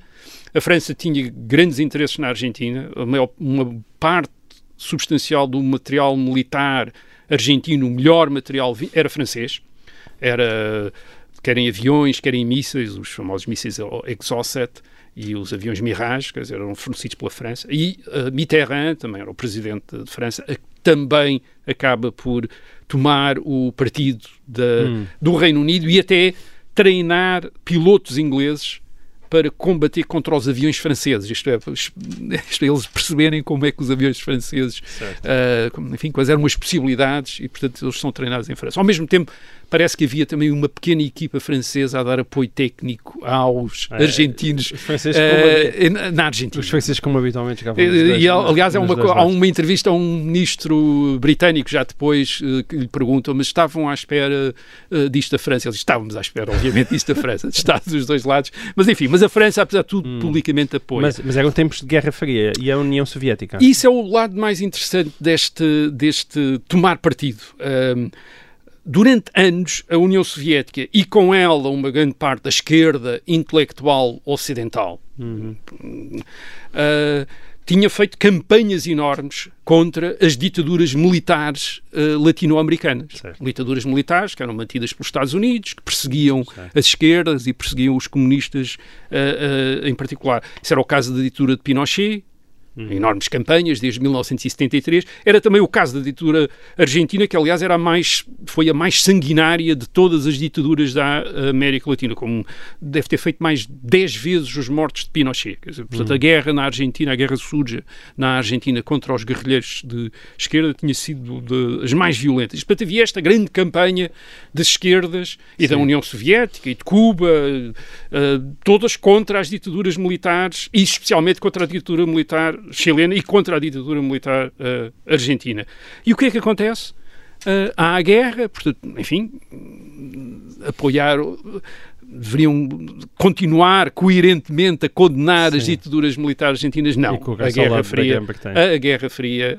A França tinha grandes interesses na Argentina, maior, uma parte substancial do material militar argentino, o melhor material era francês, era querem aviões, querem mísseis, os famosos mísseis Exocet e os aviões Mirage, quer dizer, eram fornecidos pela França. E uh, Mitterrand, também era o presidente de França, também acaba por tomar o partido da, hum. do Reino Unido e até treinar pilotos ingleses para combater contra os aviões franceses, isto é, isto é eles perceberem como é que os aviões franceses, uh, enfim, quais eram as possibilidades e, portanto, eles são treinados em França. Ao mesmo tempo, parece que havia também uma pequena equipa francesa a dar apoio técnico aos é, argentinos uh, na Argentina. Os franceses, como habitualmente, e, e, aliás, é uma, há uma entrevista a um ministro britânico já depois uh, que lhe perguntam, mas estavam à espera disto da França? Eles estávamos à espera, obviamente, disto da França, de Estados dos dois lados, mas enfim, mas a França, apesar de tudo, hum. publicamente apoia. Mas, mas eram tempos de Guerra Fria e a União Soviética. Isso é o lado mais interessante deste, deste tomar partido. Um, Durante anos, a União Soviética e com ela uma grande parte da esquerda intelectual ocidental uhum. uh, tinha feito campanhas enormes contra as ditaduras militares uh, latino-americanas. Ditaduras militares que eram mantidas pelos Estados Unidos, que perseguiam certo. as esquerdas e perseguiam os comunistas uh, em particular. Isso era o caso da ditadura de Pinochet, Uhum. enormes campanhas desde 1973. Era também o caso da ditadura argentina, que aliás era a mais, foi a mais sanguinária de todas as ditaduras da América Latina, como deve ter feito mais 10 vezes os mortos de Pinochet. Dizer, portanto, uhum. a guerra na Argentina, a guerra suja na Argentina contra os guerrilheiros de esquerda tinha sido das mais violentas. Portanto, havia esta grande campanha das esquerdas e Sim. da União Soviética e de Cuba, uh, todas contra as ditaduras militares e especialmente contra a ditadura militar chilena e contra a ditadura militar uh, argentina. E o que é que acontece? Uh, há a guerra, portanto, enfim, apoiar deveriam continuar coerentemente a condenar Sim. as ditaduras militares argentinas. Não, a Guerra Fria, a Guerra Fria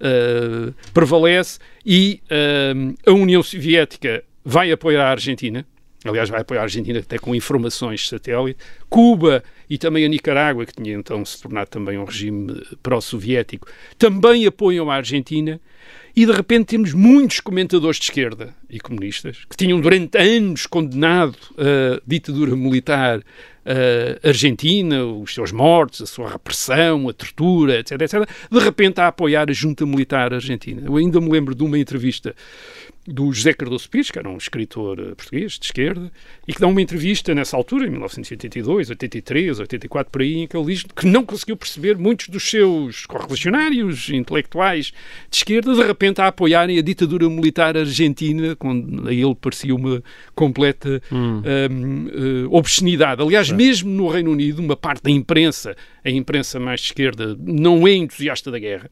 uh, prevalece e uh, a União Soviética vai apoiar a Argentina. Aliás, vai apoiar a Argentina até com informações satélite. Cuba e também a Nicarágua, que tinha então se tornado também um regime pró-soviético, também apoiam a Argentina e de repente temos muitos comentadores de esquerda e comunistas que tinham durante anos condenado a ditadura militar uh, argentina, os seus mortos, a sua repressão, a tortura, etc, etc, de repente a apoiar a junta militar argentina. Eu ainda me lembro de uma entrevista do José Cardoso Pires, que era um escritor eh, português de esquerda, e que dá uma entrevista nessa altura, em 1982, 83, 84, por aí, em que ele diz que não conseguiu perceber muitos dos seus correligionários intelectuais de esquerda, de repente, a apoiarem a ditadura militar argentina, quando a ele parecia uma completa hum. um, uh, eh, obscenidade. Aliás, é. mesmo no Reino Unido, uma parte da imprensa, a imprensa mais de esquerda, não é entusiasta da guerra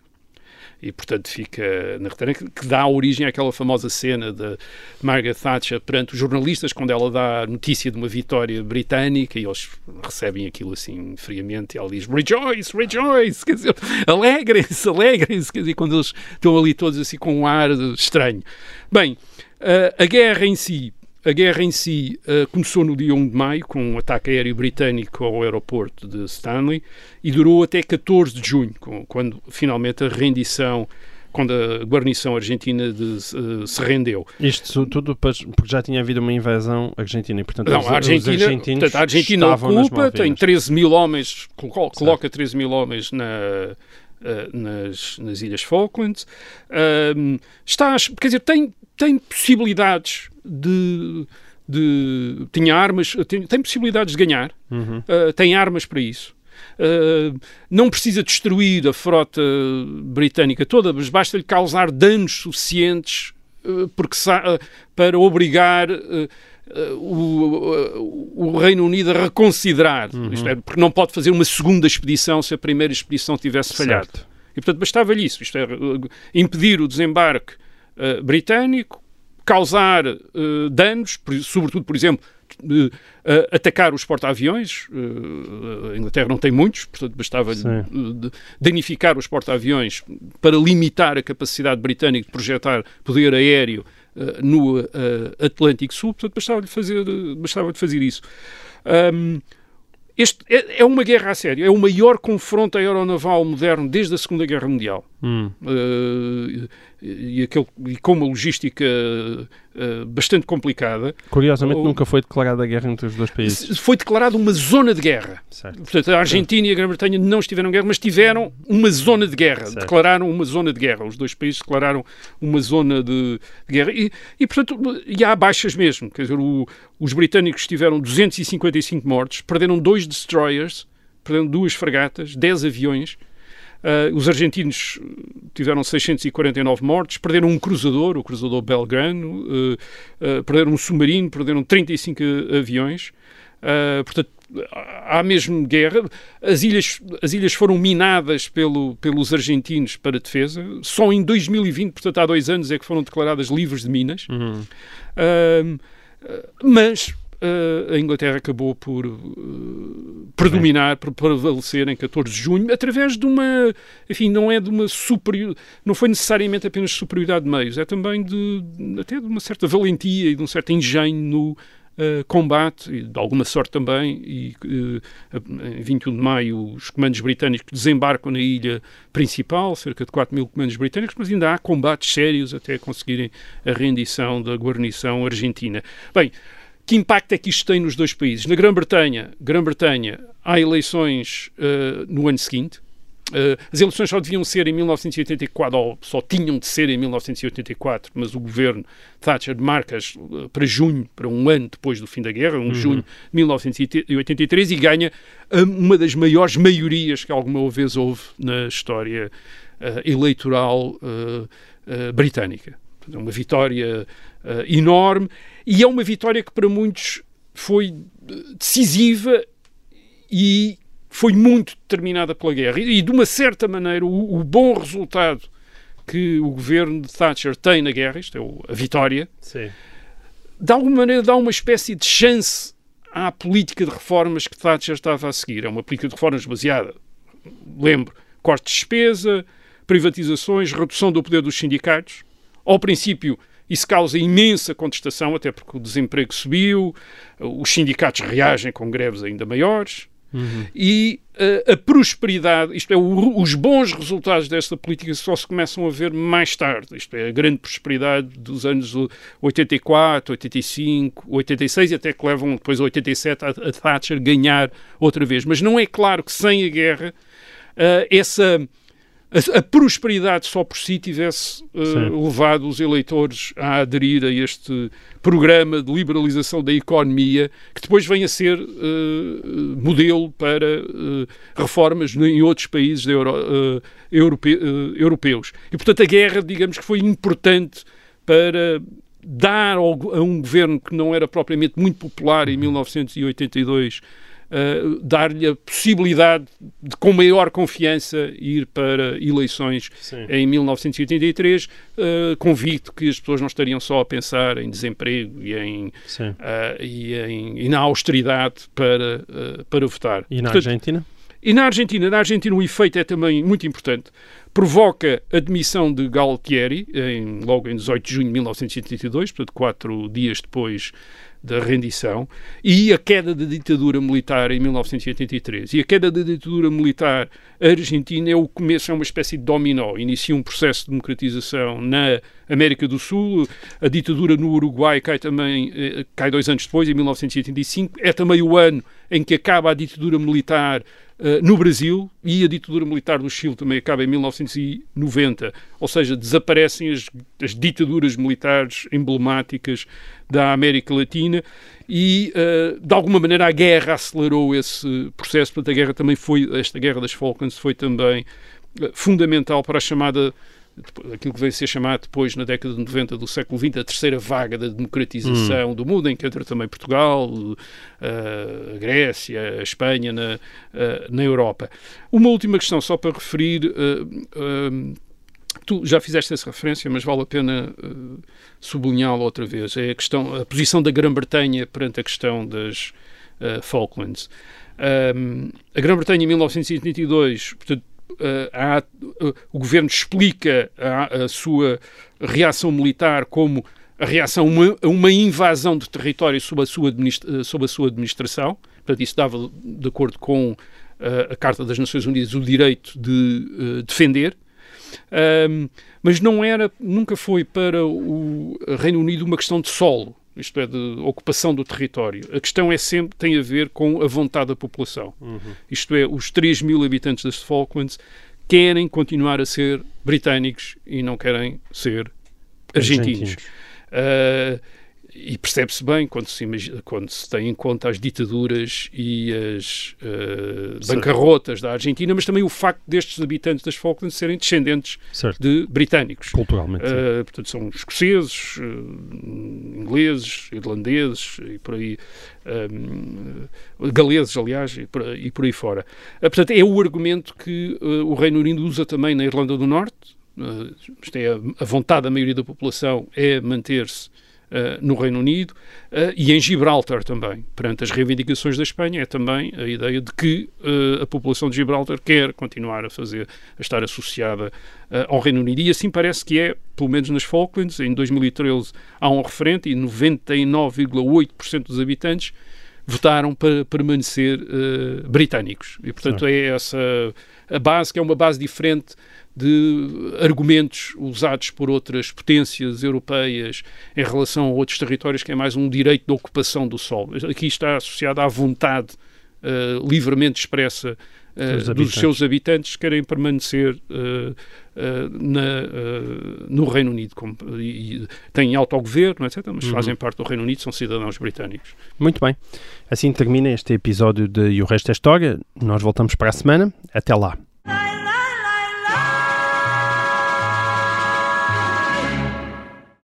e portanto fica na retorna que dá origem àquela famosa cena de Margaret Thatcher perante os jornalistas quando ela dá notícia de uma vitória britânica e eles recebem aquilo assim friamente e ela diz rejoice, rejoice, quer dizer, alegrem-se, alegrem-se, quer dizer, quando eles estão ali todos assim com um ar estranho. Bem, a guerra em si a guerra em si uh, começou no dia 1 de maio, com um ataque aéreo britânico ao aeroporto de Stanley, e durou até 14 de junho, com, quando finalmente a rendição quando a guarnição argentina de, uh, se rendeu. Isto tudo porque já tinha havido uma invasão argentina e, portanto, Não, a Argentina, portanto, a Argentina ocupa, tem 13 mil homens, coloca 13 mil homens na, Uh, nas, nas Ilhas Falklands. Uh, está, quer dizer, tem, tem possibilidades de, de tinha armas, tem, tem, possibilidades de ganhar, uhum. uh, tem armas para isso. Uh, não precisa destruir a frota britânica toda, mas basta-lhe causar danos suficientes uh, porque, para obrigar o, o, Reino Unido a reconsiderar. Uhum. Isto é, porque não pode fazer uma segunda expedição se a primeira expedição tivesse falhado. Certo. E, portanto, bastava-lhe isso. Isto é, impedir o desembarque uh, britânico, causar uh, danos, sobretudo, por exemplo, uh, atacar os porta-aviões. a Inglaterra não tem muitos, portanto, bastava danificar os porta-aviões para limitar a capacidade britânica de projetar poder aéreo no Atlântico Sul, portanto, bastava-lhe fazer, bastava fazer isso. Um, este é, é, uma guerra a sério, é o maior confronto aeronaval moderno desde a Segunda Guerra Mundial. Hum. Uh, e, aquele, e com uma logística uh, bastante complicada. Curiosamente, nunca foi declarada a guerra entre os dois países. Foi declarada uma zona de guerra. Certo. Portanto, a Argentina e a Grã-Bretanha não estiveram em guerra, mas tiveram uma zona de guerra. Certo. Declararam uma zona de guerra. Os dois países declararam uma zona de, de guerra. E, e, portanto, e há baixas mesmo. Quer dizer, o, os britânicos tiveram 255 mortos, perderam dois destroyers, perderam duas fragatas, 10 aviões Uh, os argentinos tiveram 649 mortes, perderam um cruzador, o cruzador Belgrano, uh, uh, perderam um submarino, perderam 35 aviões. portanto, há mesmo guerra. As ilhas, as ilhas foram minadas pelo, pelos argentinos para defesa. Só em 2020, portanto há dois anos, é que foram declaradas livres de minas. Uhum. mas a Inglaterra acabou por uh, predominar, por prevalecer em 14 de junho, através de uma, enfim, não é de uma superior, não foi necessariamente apenas superioridade de meios, é também de, até de uma certa valentia e de um certo engenho no Uh, combate, e de alguma sorte também, e uh, em 21 de maio os comandos britânicos desembarcam na ilha principal, cerca de 4 mil comandos britânicos, mas ainda há combates sérios até conseguirem a rendição da guarnição argentina. Bem, que impacto é que isto tem nos dois países? Na Grã-Bretanha, Grã-Bretanha há eleições uh, no ano seguinte. Uh, as eleições só deviam ser em 1984, ou só tinham de ser em 1984, mas o governo Thatcher marca-as uh, para junho, para um ano depois do fim da guerra, um uhum. junho de 1983, e ganha uma das maiores maiorias que alguma vez houve na história eleitoral britânica. É uma vitória enorme e é uma vitória que para muitos foi decisiva e foi muito determinada pela guerra. E, e de uma certa maneira, o, o, bom resultado que o governo de Thatcher tem na guerra, isto é o, a vitória, Sim. de alguma maneira dá uma espécie de chance à política de reformas que Thatcher estava a seguir. É uma política de reformas baseada, lembro, corte de despesa, privatizações, redução do poder dos sindicatos. Ao princípio, isso causa imensa contestação, até porque o desemprego subiu, os sindicatos reagem com greves ainda maiores. Uhum. E uh, a prosperidade, isto é, o, os bons resultados desta política só se começam a ver mais tarde. Isto é, a grande prosperidade dos anos 84, 85, 86 e até que levam depois a 87 a, a Thatcher ganhar outra vez. Mas não é claro que sem a guerra uh, essa a, a, prosperidade só por si tivesse uh, levado os eleitores a aderir a este programa de liberalização da economia, que depois vem a ser uh, modelo para uh, reformas em outros países Euro, europe, europeus. E, portanto, a guerra, digamos que foi importante para dar ao, a um governo que não era propriamente muito popular em 1982 uh, dar-lhe a possibilidade de, com maior confiança, ir para eleições Sim. em 1983, uh, eh, convicto que as pessoas não estariam só a pensar em desemprego e, em, uh, e, em, e na austeridade para, para votar. E na Portanto, Argentina? E na Argentina, na Argentina o efeito é também muito importante. Provoca a demissão de Galtieri, em, logo em 18 de junho de 1982, portanto, quatro dias depois da rendição e a queda da ditadura militar em 1983. E a queda da ditadura militar argentina é o começo, é uma espécie de dominó. Inicia um processo de democratização na América do Sul, a ditadura no Uruguai cai também, eh, cai dois anos depois, em 1985. É também o ano em que acaba a ditadura militar no Brasil e a ditadura militar do Chile também acaba em 1990, ou seja, desaparecem as, as ditaduras militares emblemáticas da América Latina e, uh, de alguma maneira, a guerra acelerou esse processo. Portanto, a guerra também foi, esta guerra das Falklands foi também uh, fundamental para a chamada aquilo que veio a ser chamado depois, na década de 90 do século XX, a terceira vaga da democratização hum. do mundo, em que entra também Portugal, uh, a Grécia, a Espanha na, uh, na Europa. Uma última questão, só para referir. Uh, tu já fizeste essa referência, mas vale a pena sublinhá-la outra vez. É a questão, a posição da Grã-Bretanha perante a questão das Falklands. Um, a Grã-Bretanha em 1982, portanto, há, uh, o governo explica a, a, sua reação militar como a reação a uma, uma invasão de território sob a, sua sob a sua administração. Portanto, isso dava, de acordo com uh, a Carta das Nações Unidas, o direito de defender. Um, mas não era, nunca foi para o Reino Unido uma questão de solo isto é, de ocupação do território. A questão é sempre, tem a ver com a vontade da população. Uhum. Isto é, os 3 mil habitantes das Falklands querem continuar a ser britânicos e não querem ser argentinos. argentinos. Uh, e percebe-se bem quando se, imagina, quando se tem em conta as ditaduras e as uh, bancarrotas da Argentina, mas também o facto destes habitantes das Falklands serem descendentes certo. de britânicos. Culturalmente. Uh, portanto, são escoceses, uh, ingleses, irlandeses e por aí. Um, galeses, aliás, e por, e por aí fora. portanto, é o argumento que o Reino Unido usa também na Irlanda do Norte. Uh, é a, a vontade da maioria da população é manter-se no Reino Unido uh, e em Gibraltar também. Perante as reivindicações da Espanha, é também a ideia de que uh, a população de Gibraltar quer continuar a fazer, a estar associada ao Reino Unido. E assim parece que é, pelo menos nas Falklands, em 2013 há um referente e 99,8% dos habitantes votaram para permanecer britânicos. E, portanto, é essa a base, que é uma base diferente de argumentos usados por outras potências europeias em relação a outros territórios, que é mais um direito de ocupação do solo. Aqui está associado à vontade uh, livremente expressa uh, dos seus habitantes que querem permanecer uh, na, no Reino Unido. Como, e, têm autogoverno, etc., mas uhum. fazem parte do Reino Unido, são cidadãos britânicos. Muito bem. Assim termina este episódio de E o Resto é História. Nós voltamos para a semana. Até lá.